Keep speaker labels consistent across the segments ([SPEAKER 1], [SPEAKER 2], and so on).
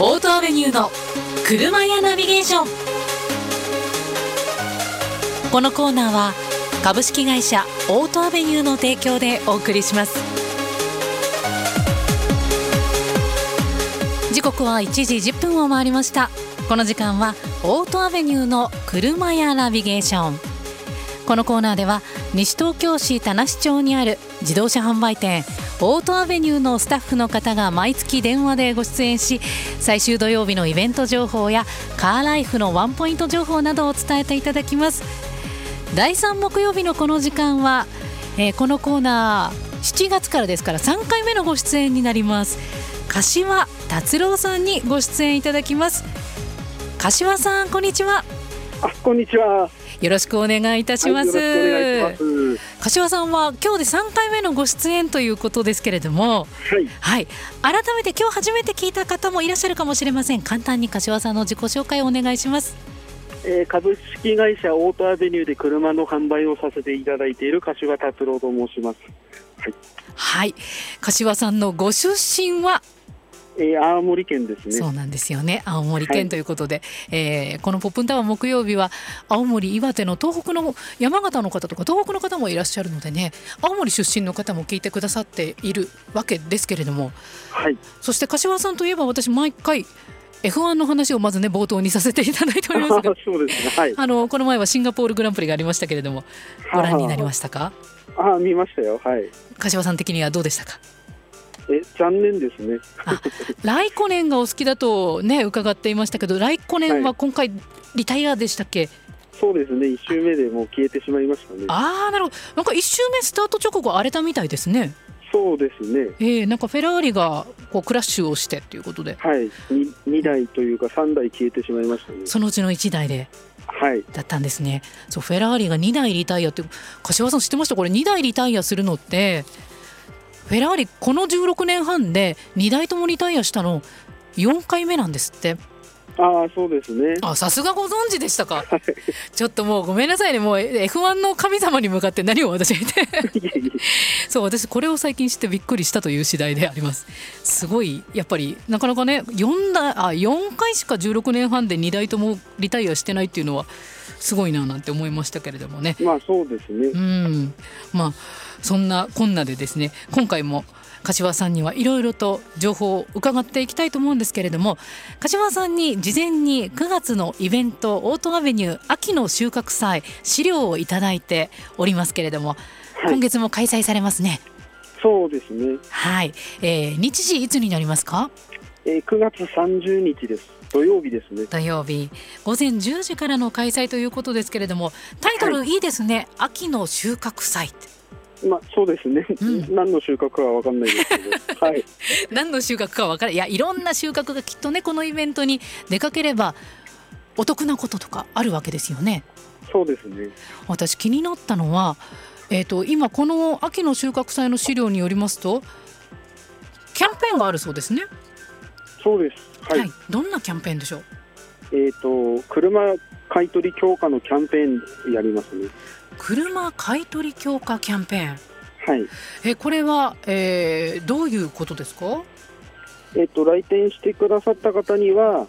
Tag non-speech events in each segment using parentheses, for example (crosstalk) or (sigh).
[SPEAKER 1] オートアベニューの車屋ナビゲーション。このコーナーは株式会社オートアベニューの提供でお送りします。時刻は1時10分を回りました。この時間はオートアベニューの車屋ナビゲーション。このコーナーでは西東京市田無町にある自動車販売店オートアベニューのスタッフの方が毎月電話でご出演し最終土曜日のイベント情報やカーライフのワンポイント情報などを伝えていただきます。第3木曜日のこの時間は、えー、このコーナー7月からですから3回目のご出演になります。柏達郎さんにご出演いただきます。柏さんこんにちは。
[SPEAKER 2] あこんにちは。
[SPEAKER 1] よろしくお願いいたします。
[SPEAKER 2] はい、ます
[SPEAKER 1] 柏さんは今日で3回目のご出演ということですけれども、
[SPEAKER 2] はい、
[SPEAKER 1] はい、改めて今日初めて聞いた方もいらっしゃるかもしれません。簡単に柏さんの自己紹介をお願いします。
[SPEAKER 2] えー、株式会社オートアベニューで車の販売をさせていただいている柏達郎と申します。はい、
[SPEAKER 1] はい、柏さんのご出身は
[SPEAKER 2] えー、青森県ですね。
[SPEAKER 1] そうなんですよね。青森県ということで、はい、えー、このポップンタワー木曜日は青森、岩手の東北の山形の方とか東北の方もいらっしゃるのでね、青森出身の方も聞いてくださっているわけですけれども、
[SPEAKER 2] はい。
[SPEAKER 1] そして柏さんといえば私毎回 F1 の話をまずね冒頭にさせていただいておりますが、(laughs)
[SPEAKER 2] そうですね。はい。
[SPEAKER 1] あのこの前はシンガポールグランプリがありましたけれども、ご覧になりましたか？
[SPEAKER 2] ああ見ましたよ。はい。
[SPEAKER 1] 柏さん的にはどうでしたか？
[SPEAKER 2] え残念ですね。
[SPEAKER 1] ライコネンがお好きだとね伺っていましたけど、ライコネンは今回リタイアでしたっけ？はい、
[SPEAKER 2] そうですね。一周目でもう消えてしまいましたね。
[SPEAKER 1] ああなるほど。なんか一周目スタート直後荒れたみたいですね。
[SPEAKER 2] そうですね。
[SPEAKER 1] えー、なんかフェラーリがこうクラッシュをしてっていうことで、
[SPEAKER 2] はい、二台というか三台消えてしまいましたね。
[SPEAKER 1] そのうちの一台で。
[SPEAKER 2] はい、
[SPEAKER 1] だったんですね。そうフェラーリが2台リタイアって柏さん知ってました？これ2台リタイアするのってフェラーリこの16年半で2台ともリタイアしたの4回目なんですって。
[SPEAKER 2] ああそうですね。
[SPEAKER 1] あさすがご存知でしたか。ちょっともうごめんなさいねもう F1 の神様に向かって何を私言ってそう私これを最近知ってびっくりしたという次第であります。すごいやっぱりなかなかね4台あ4回しか16年半で2台ともリタイアしてないっていうのはすごいななんて思いましたけれどもね。
[SPEAKER 2] まあそうですね。
[SPEAKER 1] うんまあそんなこんなでですね今回も柏さんにはいろいろと情報を伺っていきたいと思うんですけれども柏さんに事前に9月のイベントオートアベニュー秋の収穫祭資料をいただいておりますけれども、はい、今月も開催されますね。
[SPEAKER 2] そうですね。
[SPEAKER 1] はい、えー、日時いつになりますか？
[SPEAKER 2] えー、9月30日です。土曜日ですね。
[SPEAKER 1] 土曜日午前10時からの開催ということですけれども、タイトルいいですね。はい、秋の収穫祭。
[SPEAKER 2] まあ、そうですね、うん、何の収穫かは分かんないですけど、(laughs) はい、
[SPEAKER 1] 何の収穫かは分からないいやいろんな収穫がきっとねこのイベントに出かければお得なこととかあるわけですよね。
[SPEAKER 2] そうですね。
[SPEAKER 1] 私気になったのは、えーと、今この秋の収穫祭の資料によりますとキャンペーンがあるそうですね。
[SPEAKER 2] そうです、はい、はい、
[SPEAKER 1] どんなキャンペーンでしょう？
[SPEAKER 2] えっ、ー、と車買取強化のキャンペーンやりますね。
[SPEAKER 1] 車買取強化キャンペーン。
[SPEAKER 2] はい。
[SPEAKER 1] えこれは、えー、どういうことですか？
[SPEAKER 2] えっ、と来店してくださった方には、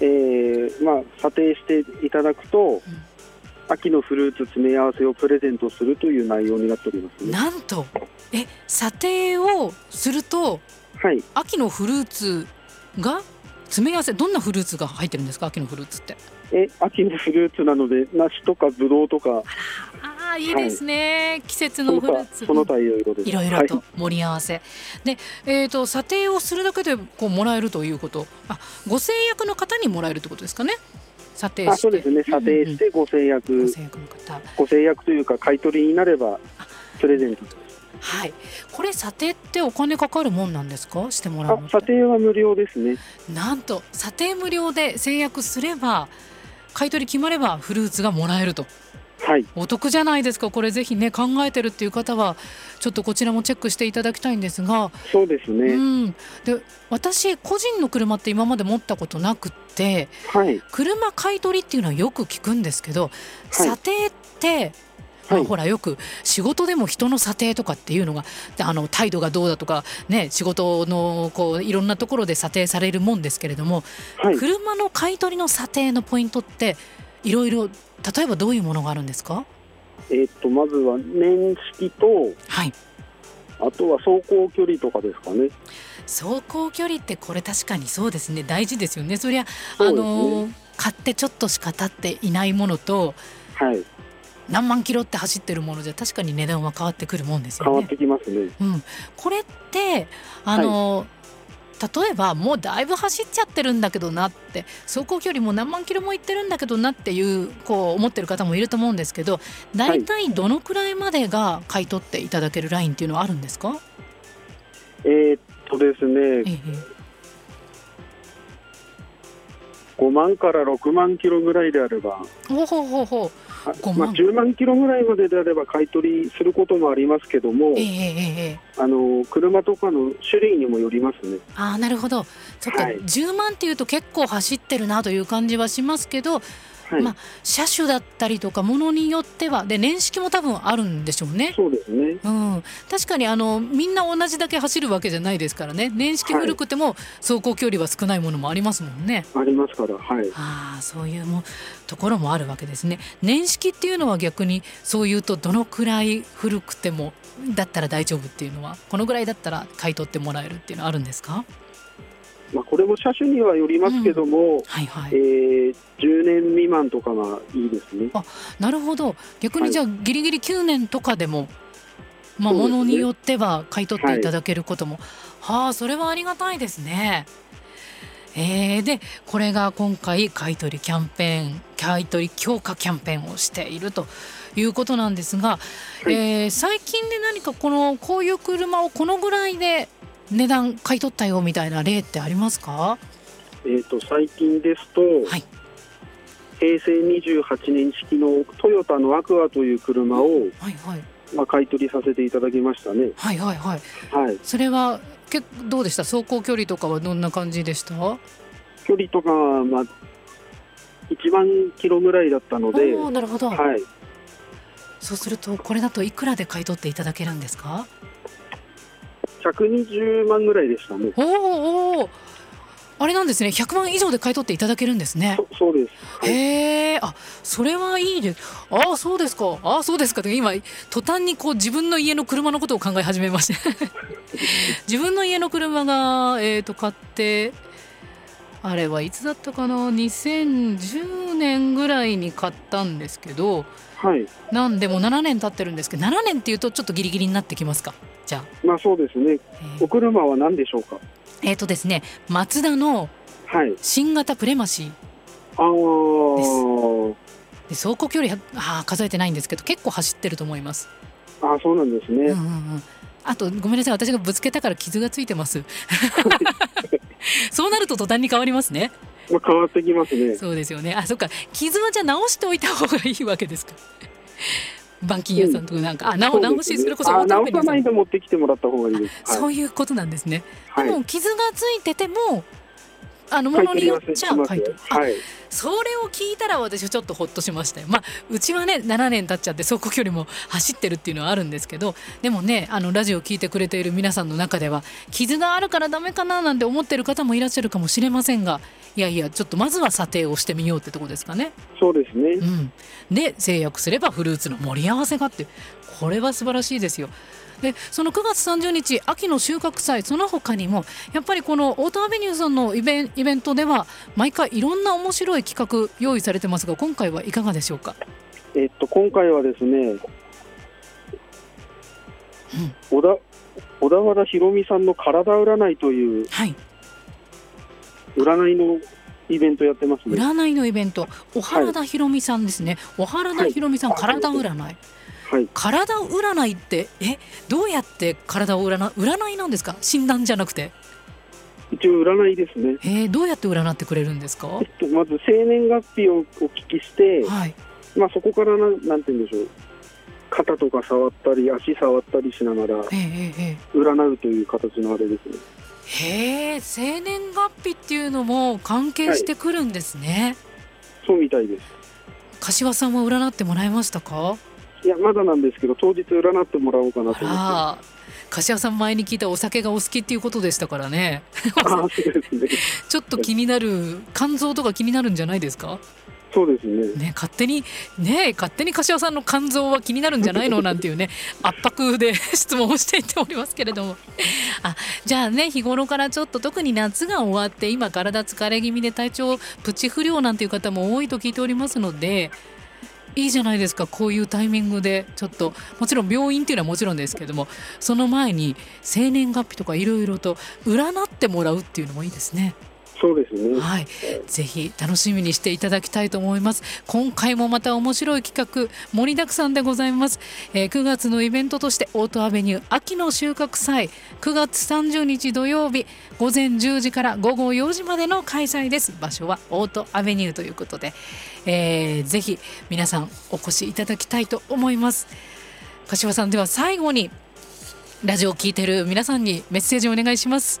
[SPEAKER 2] えー、まあ査定していただくと、うん、秋のフルーツ詰め合わせをプレゼントするという内容になっております、ね、
[SPEAKER 1] なんと、え査定をすると、
[SPEAKER 2] はい、
[SPEAKER 1] 秋のフルーツが詰め合わせどんなフルーツが入ってるんですか？秋のフルーツって。
[SPEAKER 2] え秋のフルーツなので梨とかぶどうとか。
[SPEAKER 1] ああいいですね、はい、季節のフルーツ。
[SPEAKER 2] その他いろいろです。
[SPEAKER 1] いろいろと盛り合わせ、はい、で、えーと、査定をするだけでこうもらえるということ。あご制約の方にもらえるってことですかね。査定して。
[SPEAKER 2] そうですね。査定してご制約、うんうん、ご制約の方。ご制約というか買い取りになればプレゼント。
[SPEAKER 1] はい、これ査定ってお金かかるもんなんですか？してもらう
[SPEAKER 2] 査定は無料ですね。
[SPEAKER 1] なんと査定無料で制約すれば買い取り決まればフルーツがもらえると。
[SPEAKER 2] はい、
[SPEAKER 1] お得じゃないですか。これぜひね考えてるっていう方はちょっとこちらもチェックしていただきたいんですが。
[SPEAKER 2] そうですね、
[SPEAKER 1] うん、で私個人の車って今まで持ったことなくって、
[SPEAKER 2] はい、
[SPEAKER 1] 車買い取りっていうのはよく聞くんですけど、査定ってまあ、ほらよく仕事でも人の査定とかっていうのがあの態度がどうだとか、ね、仕事のこういろんなところで査定されるもんですけれども、
[SPEAKER 2] はい、
[SPEAKER 1] 車の買い取りの査定のポイントっていろいろ例えばどういうものがあるんですか？
[SPEAKER 2] えーっとまずは年式と、
[SPEAKER 1] はい。
[SPEAKER 2] あとは走行距離とかですかね。
[SPEAKER 1] 走行距離ってこれ確かにそうですね。大事ですよね。そりゃ、
[SPEAKER 2] ね。
[SPEAKER 1] の買ってちょっとしか経っていないものと
[SPEAKER 2] はい、
[SPEAKER 1] 何万キロって走ってるものじゃ確かに値段は変わってくるもんですよね。
[SPEAKER 2] 変わっ。てきますね。
[SPEAKER 1] うん、これってあの、例えばもうだいぶ走っちゃってるんだけどなって走行距離も何万キロも行ってるんだけどなっていうこう思ってる方もいると思うんですけど大体どのくらいまでが買い取っていただけるラインっていうのはあるんですか、
[SPEAKER 2] えーっとですね、
[SPEAKER 1] ええ
[SPEAKER 2] 5万から6万キロぐらいであれば、
[SPEAKER 1] ほうほうほうほう。
[SPEAKER 2] あ
[SPEAKER 1] 5万
[SPEAKER 2] まあ、10万キロぐらいまでであれば買い取りすることもありますけども、
[SPEAKER 1] ええええええ
[SPEAKER 2] あの車とかの種類にもよりますね。
[SPEAKER 1] ああなるほど。そっか、
[SPEAKER 2] はい。
[SPEAKER 1] 10万っていうと結構走ってるなという感じはしますけど、
[SPEAKER 2] はい、
[SPEAKER 1] まあ車種だったりとかものによってはで年式も多分あるんでしょうね。
[SPEAKER 2] そうですね。
[SPEAKER 1] うん、確かにあのみんな同じだけ走るわけじゃないですからね年式古くても走行距離は少ないものもありますもんね。
[SPEAKER 2] ありますから、はい。
[SPEAKER 1] ああそういうもところもあるわけですね。年式っていうのは逆にそういうとどのくらい古くてもだったら大丈夫っていうのはこのぐらいだったら買い取ってもらえるっていうのはあるんですか？
[SPEAKER 2] まあ、これも車種にはよりますけども、
[SPEAKER 1] はいはい。
[SPEAKER 2] えー10年未満とかがいいですね。
[SPEAKER 1] なるほど。逆にじゃあギリギリ9年とかでも、まあ、ものによっては買い取っていただけることも、はあそれはありがたいですね。えー、でこれが今回買い取りキャンペーン買い取り強化キャンペーンをしているということなんですが、
[SPEAKER 2] はい。
[SPEAKER 1] えー最近で何かこのこういう車をこのぐらいで値段買い取ったよみたいな例ってありますか？
[SPEAKER 2] えー、と最近ですと、
[SPEAKER 1] はい。
[SPEAKER 2] 平成28年式のトヨタのアクアという車を、
[SPEAKER 1] はいはい。
[SPEAKER 2] まあ、買い取りさせていただきましたね。
[SPEAKER 1] はいはいはい。
[SPEAKER 2] はい、
[SPEAKER 1] それはけどうでした？走行距離とかはどんな感じでした？
[SPEAKER 2] 距離とかは、まあ、1万キロぐらいだったので、
[SPEAKER 1] なるほど、
[SPEAKER 2] はい、
[SPEAKER 1] そうするとこれだといくらで買い取っていただけるんですか？
[SPEAKER 2] 120万ぐらいでしたね。
[SPEAKER 1] おーおー。あれなんですね。100万以上で買い取っていただけるんですね。
[SPEAKER 2] そそうです。はい。
[SPEAKER 1] へえあそれはいいです。ああそうですか。ああそうですか。って今途端にこう自分の家の車のことを考え始めまして。(laughs) 自分の家の車がえっ、と買ってあれはいつだったかな？2010年ぐらいに買ったんですけど。
[SPEAKER 2] はい、
[SPEAKER 1] なんでもう7年経ってるんですけど。7年っていうとちょっとギリギリになってきますか？じゃあ
[SPEAKER 2] まあそうですね。
[SPEAKER 1] えー
[SPEAKER 2] お車は何でしょうか？
[SPEAKER 1] えーとですねマツダの
[SPEAKER 2] はい。
[SPEAKER 1] 新型プレマシー
[SPEAKER 2] あー
[SPEAKER 1] で走行距離はあー数えてないんですけど結構走ってると思います。
[SPEAKER 2] あー、そうなんですね。
[SPEAKER 1] うんうんうんあとごめんなさい私がぶつけたから傷がついてます。(laughs) そうなると途端に変わりますね。
[SPEAKER 2] まあ変わってきますね。
[SPEAKER 1] そうですよね。あそっか傷はじゃあ直しておいた方がいいわけですか。板金屋さんとかなんか、あ直直しするこそ
[SPEAKER 2] 直さないで持ってきてもらった方がいいです。はい。
[SPEAKER 1] そういうことなんですね。
[SPEAKER 2] はい
[SPEAKER 1] でも傷がついててもあのものによっちゃ
[SPEAKER 2] 買い
[SPEAKER 1] 買い取り
[SPEAKER 2] 取りはしますよはい。
[SPEAKER 1] それを聞いたら私はちょっとほっとしましたよ。まあうちはね7年経っちゃって走行距離も走ってるっていうのはあるんですけどでもねあのラジオを聞いてくれている皆さんの中では傷があるからダメかななんて思ってる方もいらっしゃるかもしれませんがいやいやちょっとまずは査定をしてみようってとこですかね。
[SPEAKER 2] そうですね。
[SPEAKER 1] うん、で制約すればフルーツの盛り合わせがってこれは素晴らしいですよ。でその9月30日秋の収穫祭その他にもやっぱりこのオートアベニューさんのイベンイベントでは毎回いろんな面白い企画用意されてますが今回はいかがでしょうか？
[SPEAKER 2] えっと今回はですね、小田小田原ひろみさんの体占いという
[SPEAKER 1] はい
[SPEAKER 2] 占いのイベントやってますね。
[SPEAKER 1] 占いのイベント。お原田ひろみさんですね、お原田ひろみさん、
[SPEAKER 2] はい。
[SPEAKER 1] 体占い。
[SPEAKER 2] はい。
[SPEAKER 1] 体占いってえどうやって体を占占いなんですか？診断じゃなくて。
[SPEAKER 2] 一応占いですね。
[SPEAKER 1] えー、どうやって占ってくれるんですか？
[SPEAKER 2] えっとまず生年月日をお聞きして、
[SPEAKER 1] はい。
[SPEAKER 2] まあそこからなんなんて言うんでしょう。肩とか触ったり足触ったりしながら
[SPEAKER 1] えー、えー、え
[SPEAKER 2] 占うという形のあれですね。
[SPEAKER 1] ー、へえ生年月日っていうのも関係してくるんですね、
[SPEAKER 2] そうみたいです。
[SPEAKER 1] 柏さんは占ってもらえましたか？
[SPEAKER 2] いやまだなんですけど当日占ってもらおうかなと思って。
[SPEAKER 1] あ柏さん前に聞いたお酒がお好きっていうことでしたからね。
[SPEAKER 2] ね。(laughs)
[SPEAKER 1] ちょっと気になる肝臓とか気になるんじゃないですか？
[SPEAKER 2] そうですね。
[SPEAKER 1] ね勝手にね勝手に柏さんの肝臓は気になるんじゃないのなんていうね (laughs) 圧迫で (laughs) 質問をしていっておりますけれども。あじゃあね日頃からちょっと特に夏が終わって今体疲れ気味で体調プチ不良なんていう方も多いと聞いておりますのでいいじゃないですかこういうタイミングでちょっと。もちろん病院っていうのはもちろんですけどもその前に生年月日とかいろいろと占ってもらうっていうのもいいですね。
[SPEAKER 2] そうですね
[SPEAKER 1] はい、ぜひ楽しみにしていただきたいと思います。今回もまた面白い企画盛りだくさんでございます。えー9月のイベントとしてオートアベニュー秋の収穫祭9月30日土曜日午前10時から午後4時までの開催です。場所はオートアベニューということで、えーぜひ皆さんお越しいただきたいと思います。柏さんでは最後にラジオを聞いている皆さんにメッセージをお願いします。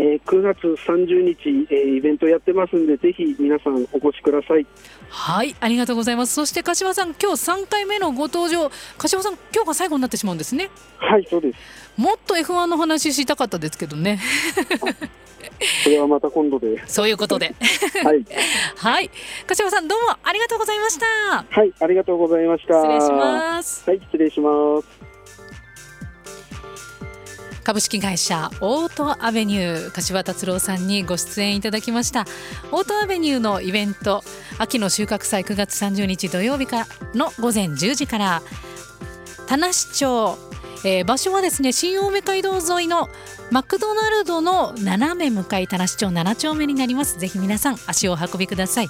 [SPEAKER 2] えー9月30日、えーイベントやってますんでぜひ皆さんお越しください
[SPEAKER 1] はい、ありがとうございます。そして柏さん、今日3回目のご登場。柏さん、今日が最後になってしまうんですね。
[SPEAKER 2] はいそうです
[SPEAKER 1] もっと F1 の話したかったですけどね。(laughs)
[SPEAKER 2] それはまた今度で
[SPEAKER 1] そういうことで。(laughs)
[SPEAKER 2] はい
[SPEAKER 1] はい、柏さん、どうもありがとうございました。
[SPEAKER 2] はいありがとうございました
[SPEAKER 1] 失礼します。
[SPEAKER 2] はい失礼します
[SPEAKER 1] 株式会社オートアベニュー柏達郎さんにご出演いただきました。オートアベニューのイベント秋の収穫祭9月30日土曜日からの午前10時から田無町、えー場所はですね新青梅街道沿いのマクドナルドの斜め向かい田無町7丁目になります。ぜひ皆さん足を運びください。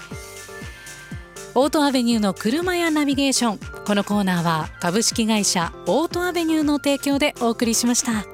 [SPEAKER 1] オートアベニューの車やナビゲーションこのコーナーは株式会社オートアベニューの提供でお送りしました。